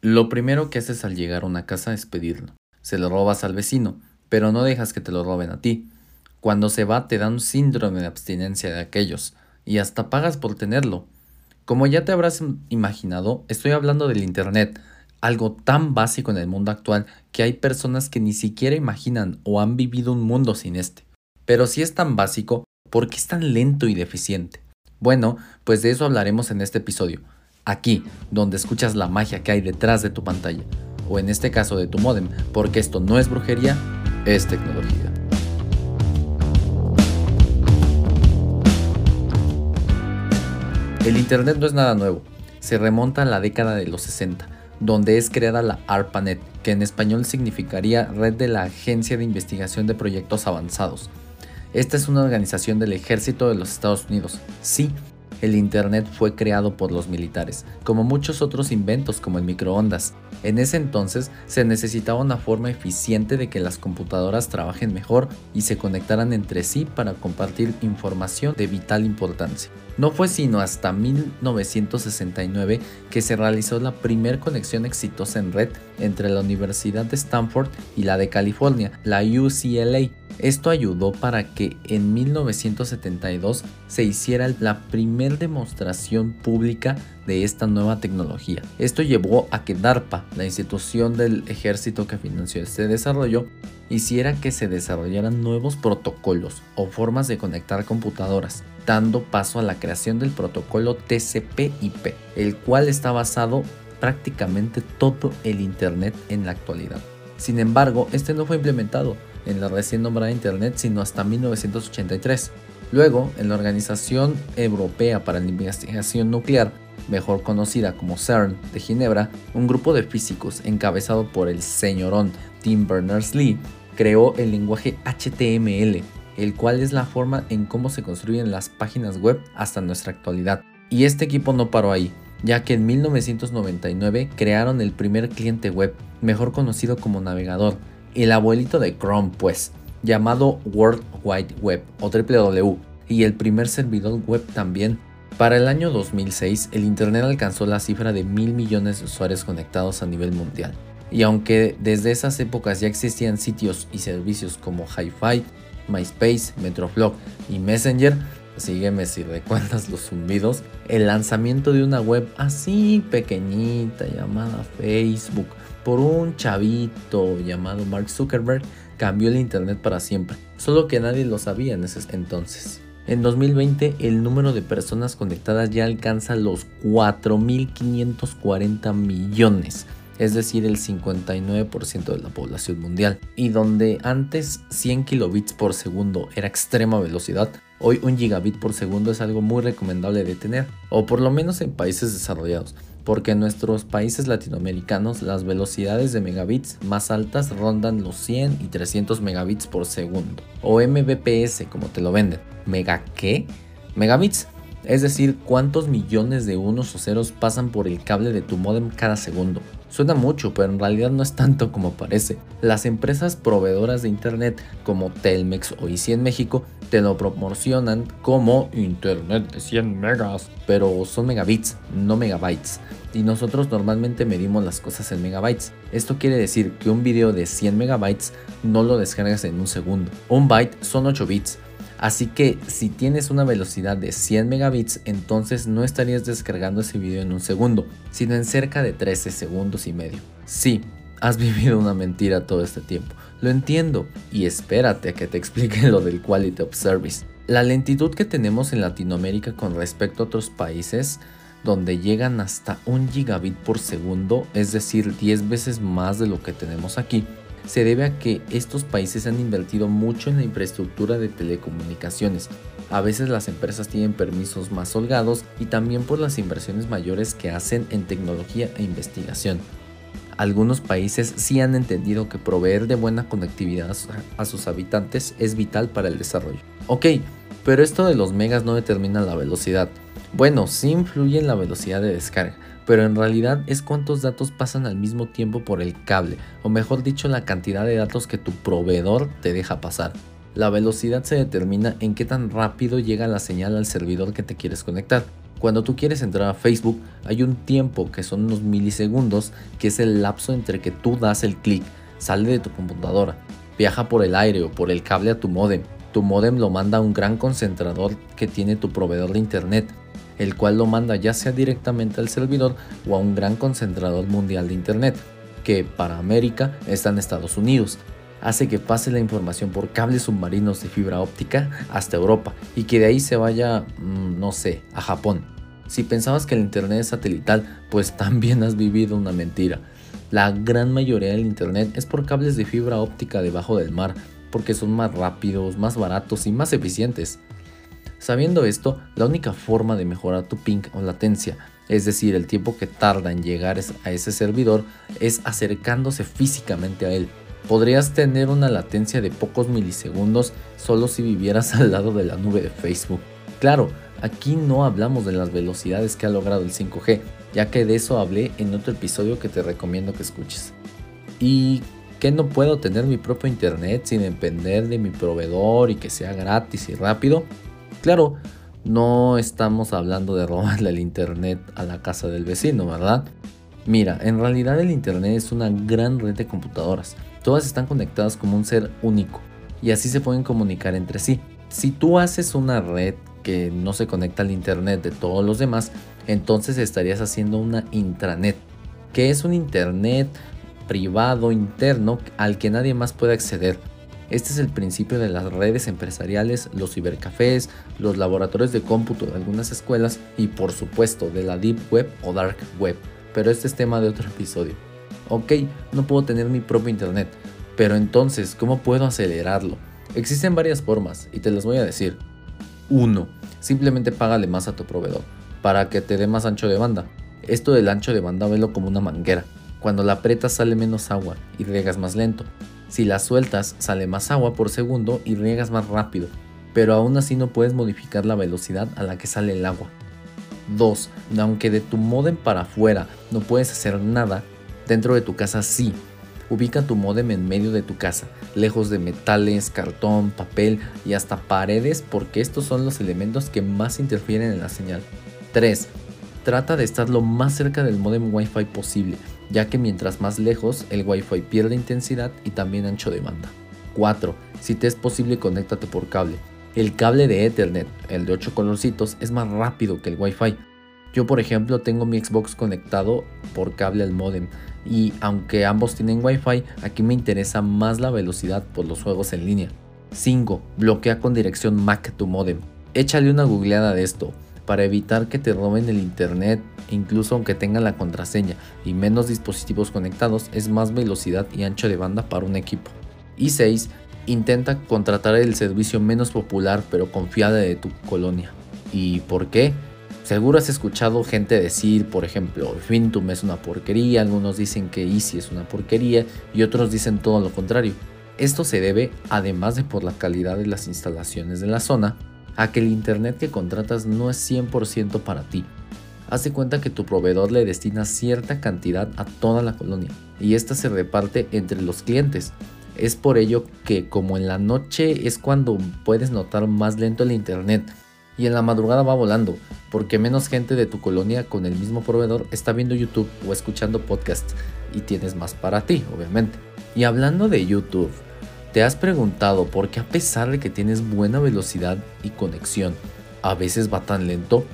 Lo primero que haces al llegar a una casa es pedirlo. Se lo robas al vecino, pero no dejas que te lo roben a ti. Cuando se va te dan un síndrome de abstinencia de aquellos, y hasta pagas por tenerlo. Como ya te habrás imaginado, estoy hablando del Internet, algo tan básico en el mundo actual que hay personas que ni siquiera imaginan o han vivido un mundo sin este. Pero si es tan básico, ¿por qué es tan lento y deficiente? Bueno, pues de eso hablaremos en este episodio, aquí, donde escuchas la magia que hay detrás de tu pantalla, o en este caso de tu modem, porque esto no es brujería, es tecnología. El Internet no es nada nuevo, se remonta a la década de los 60, donde es creada la ARPANET, que en español significaría Red de la Agencia de Investigación de Proyectos Avanzados. Esta es una organización del ejército de los Estados Unidos. Sí, el Internet fue creado por los militares, como muchos otros inventos como el microondas. En ese entonces se necesitaba una forma eficiente de que las computadoras trabajen mejor y se conectaran entre sí para compartir información de vital importancia. No fue sino hasta 1969 que se realizó la primera conexión exitosa en red entre la Universidad de Stanford y la de California, la UCLA. Esto ayudó para que en 1972 se hiciera la primera demostración pública de esta nueva tecnología. Esto llevó a que DARPA, la institución del ejército que financió este desarrollo, hiciera que se desarrollaran nuevos protocolos o formas de conectar computadoras, dando paso a la creación del protocolo TCP/IP, el cual está basado prácticamente todo el Internet en la actualidad. Sin embargo, este no fue implementado en la recién nombrada Internet sino hasta 1983. Luego, en la Organización Europea para la Investigación Nuclear, mejor conocida como CERN de Ginebra, un grupo de físicos encabezado por el señorón Tim Berners-Lee creó el lenguaje HTML, el cual es la forma en cómo se construyen las páginas web hasta nuestra actualidad. Y este equipo no paró ahí, ya que en 1999 crearon el primer cliente web, mejor conocido como navegador, el abuelito de Chrome pues, llamado World Wide Web o WW, y el primer servidor web también. Para el año 2006, el Internet alcanzó la cifra de mil millones de usuarios conectados a nivel mundial. Y aunque desde esas épocas ya existían sitios y servicios como HiFi, MySpace, Metroflog y Messenger, sígueme si recuerdas los zumbidos, el lanzamiento de una web así pequeñita llamada Facebook por un chavito llamado Mark Zuckerberg cambió el Internet para siempre, solo que nadie lo sabía en ese entonces. En 2020 el número de personas conectadas ya alcanza los 4.540 millones es decir, el 59% de la población mundial. Y donde antes 100 kilobits por segundo era extrema velocidad, hoy un gigabit por segundo es algo muy recomendable de tener, o por lo menos en países desarrollados, porque en nuestros países latinoamericanos las velocidades de megabits más altas rondan los 100 y 300 megabits por segundo, o mbps como te lo venden. ¿Mega qué? Megabits es decir, cuántos millones de unos o ceros pasan por el cable de tu modem cada segundo. Suena mucho, pero en realidad no es tanto como parece. Las empresas proveedoras de internet como Telmex o Easy en México te lo proporcionan como internet de 100 megas, pero son megabits, no megabytes. Y nosotros normalmente medimos las cosas en megabytes. Esto quiere decir que un video de 100 megabytes no lo descargas en un segundo. Un byte son 8 bits Así que si tienes una velocidad de 100 megabits, entonces no estarías descargando ese video en un segundo, sino en cerca de 13 segundos y medio. Sí, has vivido una mentira todo este tiempo. Lo entiendo y espérate a que te explique lo del Quality of Service. La lentitud que tenemos en Latinoamérica con respecto a otros países donde llegan hasta un gigabit por segundo, es decir, 10 veces más de lo que tenemos aquí, se debe a que estos países han invertido mucho en la infraestructura de telecomunicaciones. A veces las empresas tienen permisos más holgados y también por las inversiones mayores que hacen en tecnología e investigación. Algunos países sí han entendido que proveer de buena conectividad a sus habitantes es vital para el desarrollo. Ok, pero esto de los megas no determina la velocidad. Bueno, sí influye en la velocidad de descarga, pero en realidad es cuántos datos pasan al mismo tiempo por el cable, o mejor dicho la cantidad de datos que tu proveedor te deja pasar. La velocidad se determina en qué tan rápido llega la señal al servidor que te quieres conectar. Cuando tú quieres entrar a Facebook, hay un tiempo que son unos milisegundos, que es el lapso entre que tú das el clic, sale de tu computadora, viaja por el aire o por el cable a tu modem. Tu modem lo manda a un gran concentrador que tiene tu proveedor de internet, el cual lo manda ya sea directamente al servidor o a un gran concentrador mundial de internet, que para América está en Estados Unidos hace que pase la información por cables submarinos de fibra óptica hasta Europa y que de ahí se vaya, mm, no sé, a Japón. Si pensabas que el Internet es satelital, pues también has vivido una mentira. La gran mayoría del Internet es por cables de fibra óptica debajo del mar, porque son más rápidos, más baratos y más eficientes. Sabiendo esto, la única forma de mejorar tu ping o latencia, es decir, el tiempo que tarda en llegar a ese servidor, es acercándose físicamente a él, podrías tener una latencia de pocos milisegundos solo si vivieras al lado de la nube de Facebook. Claro, aquí no hablamos de las velocidades que ha logrado el 5G, ya que de eso hablé en otro episodio que te recomiendo que escuches. ¿Y que no puedo tener mi propio internet sin depender de mi proveedor y que sea gratis y rápido? Claro, no estamos hablando de robarle el internet a la casa del vecino, ¿verdad? Mira, en realidad el internet es una gran red de computadoras Todas están conectadas como un ser único y así se pueden comunicar entre sí. Si tú haces una red que no se conecta al internet de todos los demás, entonces estarías haciendo una intranet, que es un internet privado interno al que nadie más puede acceder. Este es el principio de las redes empresariales, los cibercafés, los laboratorios de cómputo de algunas escuelas y por supuesto de la Deep Web o Dark Web, pero este es tema de otro episodio. Ok, no puedo tener mi propio internet, pero entonces, ¿cómo puedo acelerarlo? Existen varias formas y te las voy a decir. 1. Simplemente págale más a tu proveedor para que te dé más ancho de banda. Esto del ancho de banda velo como una manguera. Cuando la aprietas sale menos agua y riegas más lento. Si la sueltas sale más agua por segundo y riegas más rápido, pero aún así no puedes modificar la velocidad a la que sale el agua. 2. Aunque de tu modem para afuera no puedes hacer nada, Dentro de tu casa sí. Ubica tu modem en medio de tu casa, lejos de metales, cartón, papel y hasta paredes porque estos son los elementos que más interfieren en la señal. 3. Trata de estar lo más cerca del modem Wi-Fi posible, ya que mientras más lejos el Wi-Fi pierde intensidad y también ancho de banda. 4. Si te es posible, conéctate por cable. El cable de Ethernet, el de 8 colorcitos, es más rápido que el Wi-Fi. Yo por ejemplo tengo mi Xbox conectado por cable al modem y aunque ambos tienen Wi-Fi, aquí me interesa más la velocidad por los juegos en línea. 5. Bloquea con dirección MAC tu modem. Échale una googleada de esto para evitar que te roben el internet, incluso aunque tengan la contraseña y menos dispositivos conectados, es más velocidad y ancho de banda para un equipo. Y 6. Intenta contratar el servicio menos popular pero confiable de tu colonia. ¿Y por qué? Seguro has escuchado gente decir, por ejemplo, Fintum es una porquería, algunos dicen que Easy es una porquería y otros dicen todo lo contrario. Esto se debe, además de por la calidad de las instalaciones de la zona, a que el internet que contratas no es 100% para ti. Haz cuenta que tu proveedor le destina cierta cantidad a toda la colonia y esta se reparte entre los clientes. Es por ello que como en la noche es cuando puedes notar más lento el internet y en la madrugada va volando, porque menos gente de tu colonia con el mismo proveedor está viendo YouTube o escuchando podcasts y tienes más para ti, obviamente. Y hablando de YouTube, ¿te has preguntado por qué a pesar de que tienes buena velocidad y conexión, a veces va tan lento?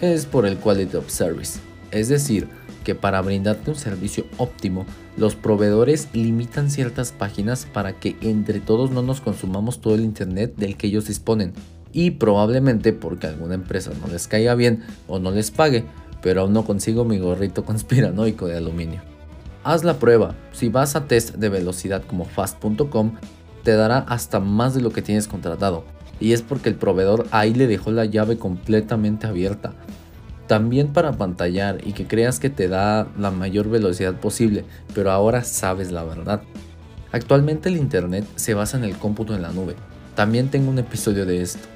Es por el Quality of Service, es decir, que para brindarte un servicio óptimo, los proveedores limitan ciertas páginas para que entre todos no nos consumamos todo el internet del que ellos disponen y probablemente porque alguna empresa no les caiga bien o no les pague, pero aún no consigo mi gorrito conspiranoico de aluminio. Haz la prueba, si vas a test de velocidad como fast.com, te dará hasta más de lo que tienes contratado, y es porque el proveedor ahí le dejó la llave completamente abierta. También para pantallar y que creas que te da la mayor velocidad posible, pero ahora sabes la verdad. Actualmente el Internet se basa en el cómputo en la nube. También tengo un episodio de esto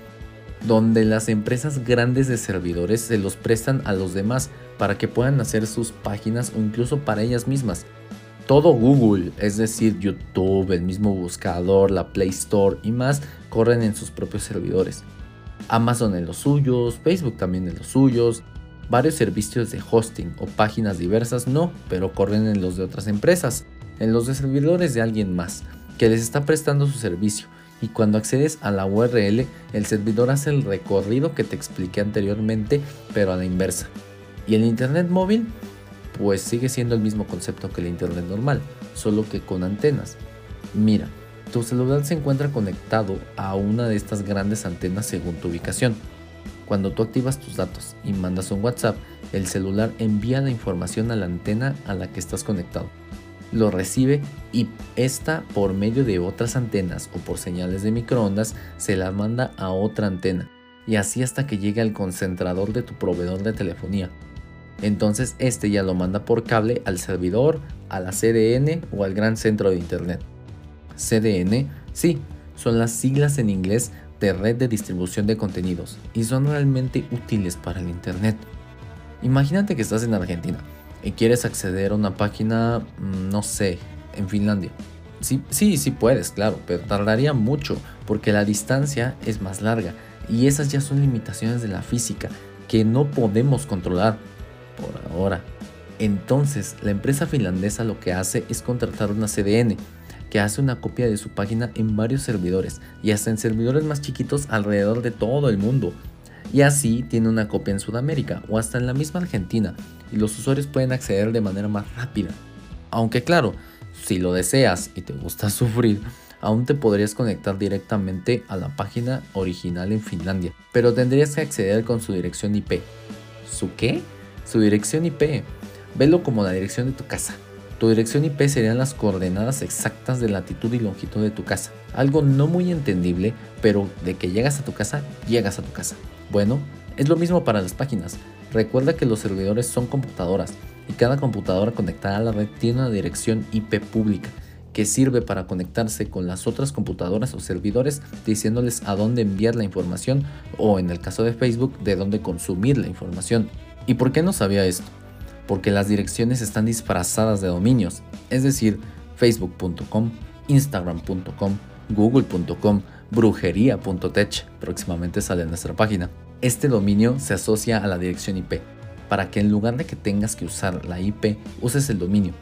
donde las empresas grandes de servidores se los prestan a los demás para que puedan hacer sus páginas o incluso para ellas mismas. Todo Google, es decir, YouTube, el mismo buscador, la Play Store y más, corren en sus propios servidores. Amazon en los suyos, Facebook también en los suyos, Varios servicios de hosting o páginas diversas no, pero corren en los de otras empresas, en los de servidores de alguien más, que les está prestando su servicio. Y cuando accedes a la URL, el servidor hace el recorrido que te expliqué anteriormente, pero a la inversa. ¿Y el Internet móvil? Pues sigue siendo el mismo concepto que el Internet normal, solo que con antenas. Mira, tu celular se encuentra conectado a una de estas grandes antenas según tu ubicación. Cuando tú activas tus datos y mandas un WhatsApp, el celular envía la información a la antena a la que estás conectado. Lo recibe y esta por medio de otras antenas o por señales de microondas se la manda a otra antena y así hasta que llegue al concentrador de tu proveedor de telefonía. Entonces este ya lo manda por cable al servidor, a la CDN o al gran centro de internet. CDN, sí, son las siglas en inglés de red de distribución de contenidos y son realmente útiles para el Internet. Imagínate que estás en Argentina y quieres acceder a una página, mm, no sé, en Finlandia. Sí, sí, sí puedes, claro, pero tardaría mucho porque la distancia es más larga y esas ya son limitaciones de la física que no podemos controlar por ahora. Entonces, la empresa finlandesa lo que hace es contratar una CDN que hace una copia de su página en varios servidores y hasta en servidores más chiquitos alrededor de todo el mundo. Y así tiene una copia en Sudamérica o hasta en la misma Argentina y los usuarios pueden acceder de manera más rápida. Aunque claro, si lo deseas y te gusta sufrir, aún te podrías conectar directamente a la página original en Finlandia, pero tendrías que acceder con su dirección IP. ¿Su qué? Su dirección IP. Velo como la dirección de tu casa. Tu dirección IP serían las coordenadas exactas de latitud y longitud de tu casa. Algo no muy entendible, pero de que llegas a tu casa, llegas a tu casa. Bueno, es lo mismo para las páginas. Recuerda que los servidores son computadoras y cada computadora conectada a la red tiene una dirección IP pública que sirve para conectarse con las otras computadoras o servidores diciéndoles a dónde enviar la información o en el caso de Facebook de dónde consumir la información. ¿Y por qué no sabía esto? porque las direcciones están disfrazadas de dominios, es decir, facebook.com, instagram.com, google.com, brujería.tech, próximamente sale en nuestra página. Este dominio se asocia a la dirección IP, para que en lugar de que tengas que usar la IP, uses el dominio.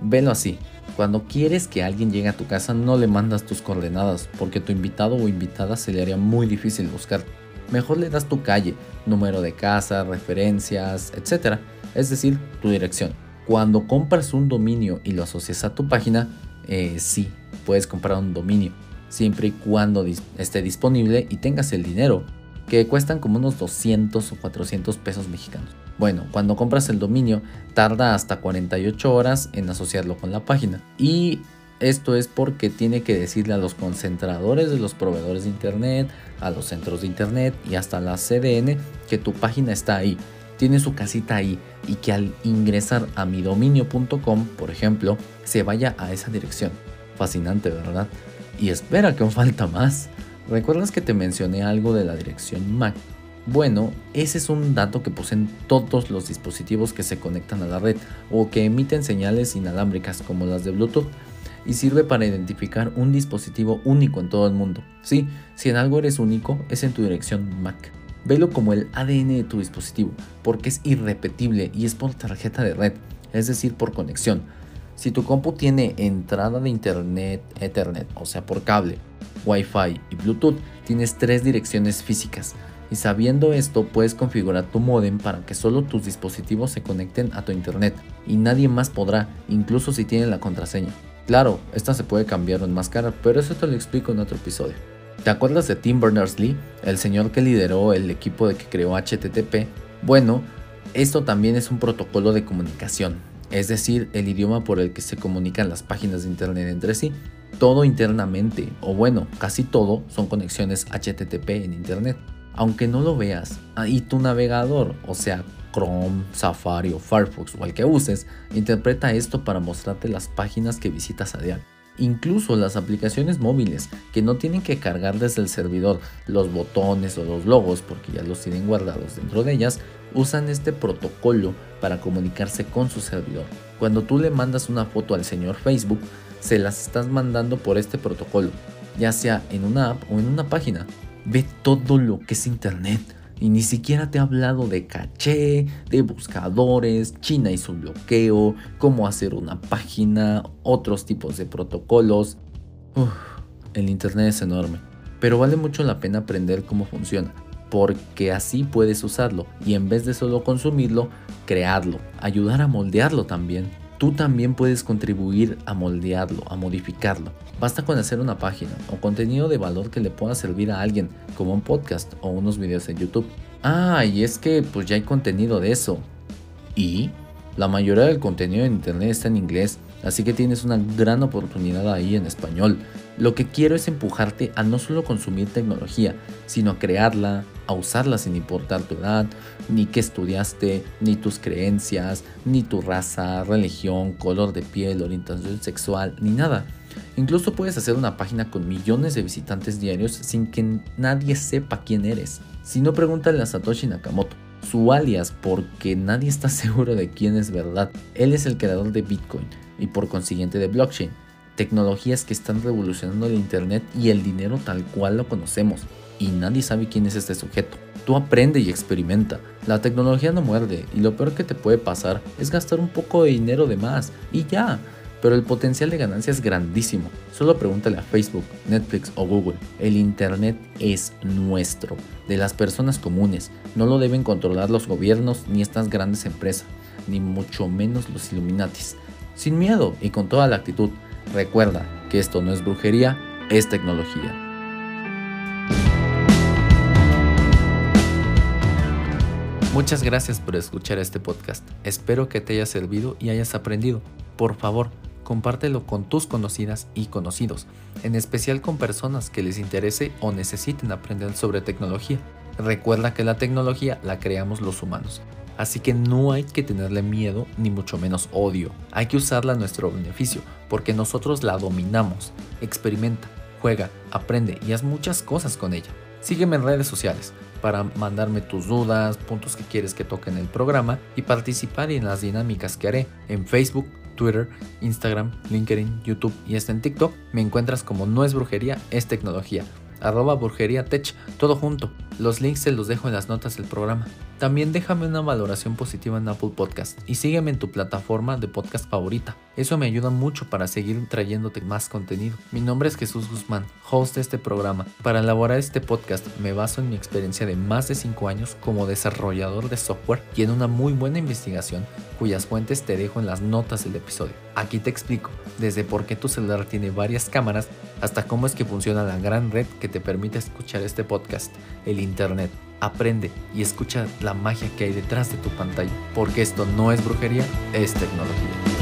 Velo así, cuando quieres que alguien llegue a tu casa no le mandas tus coordenadas, porque tu invitado o invitada se le haría muy difícil buscar. Mejor le das tu calle, número de casa, referencias, etc es decir, tu dirección. Cuando compras un dominio y lo asocias a tu página, eh, sí, puedes comprar un dominio, siempre y cuando esté disponible y tengas el dinero, que cuestan como unos 200 o 400 pesos mexicanos. Bueno, cuando compras el dominio, tarda hasta 48 horas en asociarlo con la página. Y esto es porque tiene que decirle a los concentradores de los proveedores de Internet, a los centros de Internet y hasta la CDN que tu página está ahí tiene su casita ahí y que al ingresar a midominio.com, por ejemplo, se vaya a esa dirección. Fascinante, ¿verdad? Y espera que aún falta más. ¿Recuerdas que te mencioné algo de la dirección MAC? Bueno, ese es un dato que poseen todos los dispositivos que se conectan a la red o que emiten señales inalámbricas como las de Bluetooth y sirve para identificar un dispositivo único en todo el mundo. Sí, si en algo eres único, es en tu dirección MAC. Velo como el ADN de tu dispositivo, porque es irrepetible y es por tarjeta de red, es decir, por conexión. Si tu compu tiene entrada de internet, Ethernet, o sea, por cable, Wi-Fi y Bluetooth, tienes tres direcciones físicas. Y sabiendo esto, puedes configurar tu modem para que solo tus dispositivos se conecten a tu internet y nadie más podrá, incluso si tiene la contraseña. Claro, esta se puede cambiar o enmascarar, pero eso te lo explico en otro episodio. ¿Te acuerdas de Tim Berners-Lee, el señor que lideró el equipo de que creó HTTP? Bueno, esto también es un protocolo de comunicación, es decir, el idioma por el que se comunican las páginas de Internet entre sí. Todo internamente, o bueno, casi todo, son conexiones HTTP en Internet. Aunque no lo veas, ahí tu navegador, o sea, Chrome, Safari o Firefox o el que uses, interpreta esto para mostrarte las páginas que visitas a diario. Incluso las aplicaciones móviles que no tienen que cargar desde el servidor los botones o los logos porque ya los tienen guardados dentro de ellas, usan este protocolo para comunicarse con su servidor. Cuando tú le mandas una foto al señor Facebook, se las estás mandando por este protocolo, ya sea en una app o en una página. Ve todo lo que es Internet. Y ni siquiera te he hablado de caché, de buscadores, China y su bloqueo, cómo hacer una página, otros tipos de protocolos. el Internet es enorme, pero vale mucho la pena aprender cómo funciona, porque así puedes usarlo y en vez de solo consumirlo, crearlo, ayudar a moldearlo también. Tú también puedes contribuir a moldearlo, a modificarlo. Basta con hacer una página o contenido de valor que le pueda servir a alguien, como un podcast o unos videos en YouTube. Ah, y es que pues ya hay contenido de eso. ¿Y? La mayoría del contenido en internet está en inglés, así que tienes una gran oportunidad ahí en español. Lo que quiero es empujarte a no solo consumir tecnología, sino a crearla, a usarla sin importar tu edad, ni qué estudiaste, ni tus creencias, ni tu raza, religión, color de piel, orientación sexual, ni nada. Incluso puedes hacer una página con millones de visitantes diarios sin que nadie sepa quién eres. Si no, pregúntale a Satoshi Nakamoto, su alias, porque nadie está seguro de quién es verdad. Él es el creador de Bitcoin y por consiguiente de blockchain tecnologías que están revolucionando el Internet y el dinero tal cual lo conocemos, y nadie sabe quién es este sujeto. Tú aprende y experimenta. La tecnología no muerde y lo peor que te puede pasar es gastar un poco de dinero de más y ya. Pero el potencial de ganancia es grandísimo. Solo pregúntale a Facebook, Netflix o Google. El Internet es nuestro, de las personas comunes. No lo deben controlar los gobiernos ni estas grandes empresas, ni mucho menos los Illuminatis. Sin miedo y con toda la actitud, Recuerda que esto no es brujería, es tecnología. Muchas gracias por escuchar este podcast. Espero que te haya servido y hayas aprendido. Por favor, compártelo con tus conocidas y conocidos, en especial con personas que les interese o necesiten aprender sobre tecnología. Recuerda que la tecnología la creamos los humanos Así que no hay que tenerle miedo ni mucho menos odio. Hay que usarla a nuestro beneficio porque nosotros la dominamos. Experimenta, juega, aprende y haz muchas cosas con ella. Sígueme en redes sociales para mandarme tus dudas, puntos que quieres que toque en el programa y participar en las dinámicas que haré en Facebook, Twitter, Instagram, LinkedIn, YouTube y hasta en TikTok. Me encuentras como No es brujería, es tecnología arroba burgería tech, todo junto. Los links se los dejo en las notas del programa. También déjame una valoración positiva en Apple Podcast y sígueme en tu plataforma de podcast favorita. Eso me ayuda mucho para seguir trayéndote más contenido. Mi nombre es Jesús Guzmán, host de este programa. Para elaborar este podcast me baso en mi experiencia de más de 5 años como desarrollador de software y en una muy buena investigación cuyas fuentes te dejo en las notas del episodio. Aquí te explico desde por qué tu celular tiene varias cámaras hasta cómo es que funciona la gran red que te permite escuchar este podcast, Internet. Aprende y escucha la magia que hay detrás de tu pantalla, porque esto no es brujería, es tecnología.